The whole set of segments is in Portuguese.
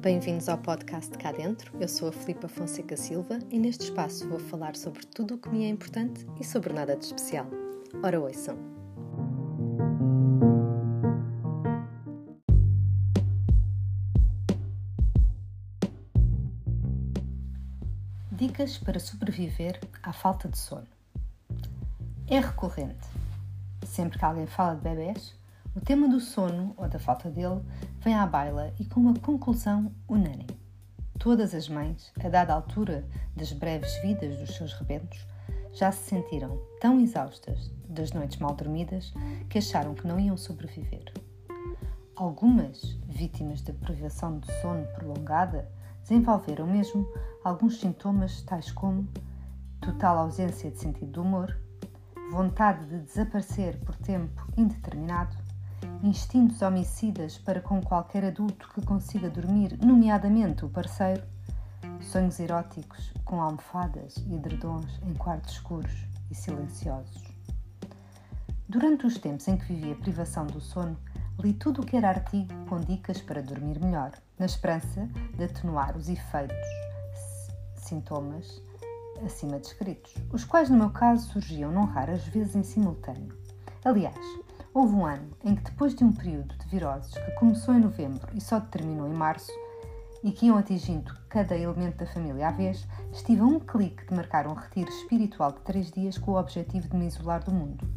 Bem-vindos ao podcast Cá Dentro. Eu sou a Filipa Fonseca Silva e neste espaço vou falar sobre tudo o que me é importante e sobre nada de especial. Ora, ouçam! Dicas para sobreviver à falta de sono. É recorrente. Sempre que alguém fala de bebés, o tema do sono ou da falta dele vem à baila e com uma conclusão unânime. Todas as mães, a dada altura das breves vidas dos seus rebentos, já se sentiram tão exaustas das noites mal dormidas que acharam que não iam sobreviver. Algumas, vítimas da privação de sono prolongada, desenvolveram mesmo alguns sintomas tais como total ausência de sentido do humor, vontade de desaparecer por tempo indeterminado, instintos homicidas para com qualquer adulto que consiga dormir, nomeadamente o parceiro, sonhos eróticos com almofadas e edredons em quartos escuros e silenciosos. Durante os tempos em que vivi a privação do sono, li tudo o que era artigo com dicas para dormir melhor, na esperança de atenuar os efeitos, sintomas acima descritos, os quais no meu caso surgiam não raras vezes em simultâneo. Aliás, Houve um ano em que, depois de um período de viroses que começou em novembro e só terminou em março, e que iam atingindo cada elemento da família à vez, estive a um clique de marcar um retiro espiritual de três dias com o objetivo de me isolar do mundo.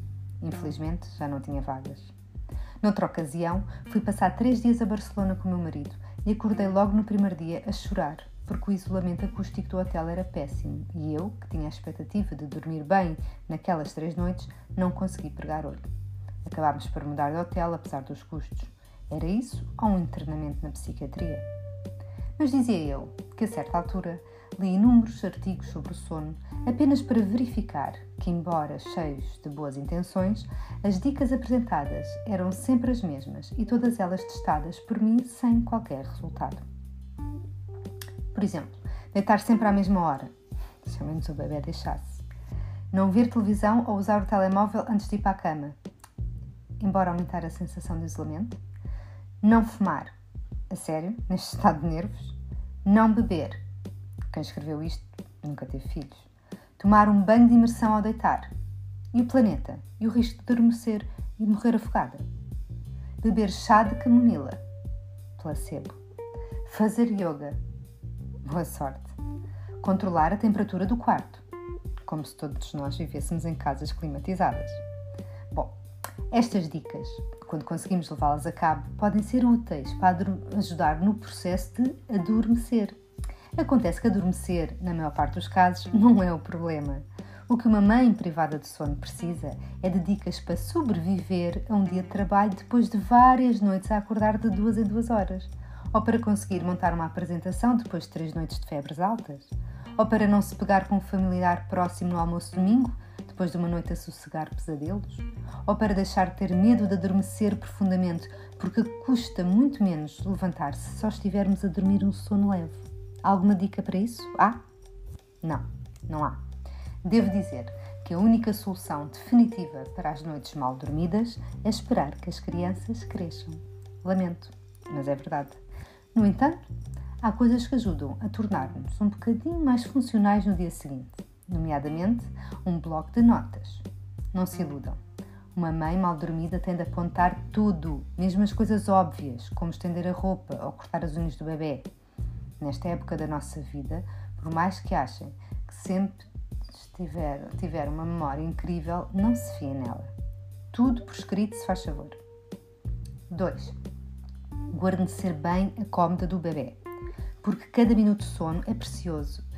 Infelizmente, já não tinha vagas. Noutra ocasião, fui passar três dias a Barcelona com o meu marido e acordei logo no primeiro dia a chorar, porque o isolamento acústico do hotel era péssimo e eu, que tinha a expectativa de dormir bem naquelas três noites, não consegui pregar olho. Acabámos por mudar de hotel, apesar dos custos. Era isso ou um internamento na psiquiatria? Mas dizia eu que, a certa altura, li inúmeros artigos sobre o sono apenas para verificar que, embora cheios de boas intenções, as dicas apresentadas eram sempre as mesmas e todas elas testadas por mim sem qualquer resultado. Por exemplo, deitar sempre à mesma hora, se ao menos o bebê deixasse. Não ver televisão ou usar o telemóvel antes de ir para a cama, embora aumentar a sensação de isolamento. Não fumar, a sério, neste estado de nervos. Não beber. Quem escreveu isto nunca teve filhos. Tomar um banho de imersão ao deitar. E o planeta? E o risco de adormecer e morrer afogada? Beber chá de camomila. Placebo. Fazer yoga. Boa sorte. Controlar a temperatura do quarto. Como se todos nós vivêssemos em casas climatizadas. Estas dicas, quando conseguimos levá-las a cabo, podem ser úteis para ajudar no processo de adormecer. Acontece que adormecer, na maior parte dos casos, não é o problema. O que uma mãe privada de sono precisa é de dicas para sobreviver a um dia de trabalho depois de várias noites a acordar de duas em duas horas, ou para conseguir montar uma apresentação depois de três noites de febres altas, ou para não se pegar com um familiar próximo no almoço domingo depois de uma noite a sossegar pesadelos? Ou para deixar de ter medo de adormecer profundamente, porque custa muito menos levantar-se se só estivermos a dormir um sono leve? Alguma dica para isso? Há? Não, não há. Devo dizer que a única solução definitiva para as noites mal dormidas é esperar que as crianças cresçam. Lamento, mas é verdade. No entanto, há coisas que ajudam a tornar-nos um bocadinho mais funcionais no dia seguinte nomeadamente um bloco de notas. Não se iludam. Uma mãe mal dormida tende a apontar tudo, mesmo as coisas óbvias, como estender a roupa ou cortar as unhas do bebê. Nesta época da nossa vida, por mais que achem que sempre estiver, tiver uma memória incrível, não se fiem nela. Tudo por escrito se faz favor. 2. Guarnecer bem a cómoda do bebê, porque cada minuto de sono é precioso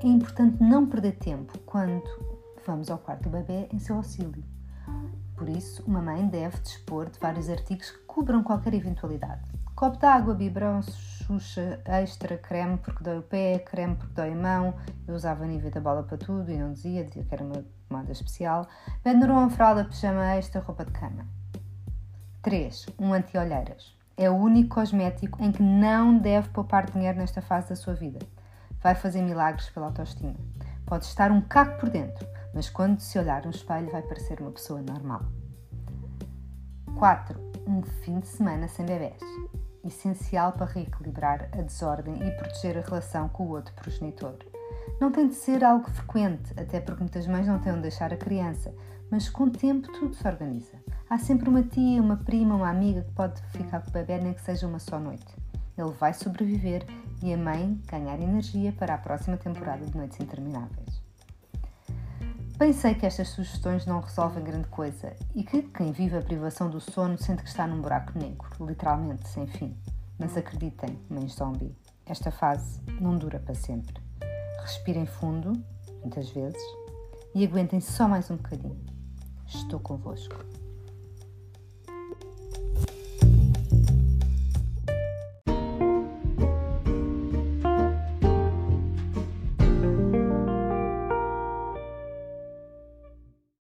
é importante não perder tempo quando vamos ao quarto do bebê em seu auxílio. Por isso, uma mãe deve dispor de vários artigos que cubram qualquer eventualidade. Copo de água, biberão, xuxa, extra, creme porque dói o pé, creme porque dói a mão. Eu usava nível da bola para tudo e não dizia, dizia que era uma moda especial. Benderon, fralda, pijama extra, roupa de cama. 3. Um anti-olheiras. É o único cosmético em que não deve poupar dinheiro nesta fase da sua vida vai fazer milagres pela autoestima. Pode estar um caco por dentro, mas quando se olhar no espelho vai parecer uma pessoa normal. 4. Um fim de semana sem bebés. essencial para reequilibrar a desordem e proteger a relação com o outro progenitor. Não tem de ser algo frequente, até porque muitas mães não têm onde deixar a criança, mas com o tempo tudo se organiza. Há sempre uma tia, uma prima, uma amiga que pode ficar com o bebê, nem que seja uma só noite. Ele vai sobreviver e a mãe ganhar energia para a próxima temporada de Noites Intermináveis. Bem sei que estas sugestões não resolvem grande coisa e que quem vive a privação do sono sente que está num buraco negro, literalmente, sem fim. Mas acreditem, mães zombie, esta fase não dura para sempre. Respirem fundo, muitas vezes, e aguentem só mais um bocadinho. Estou convosco.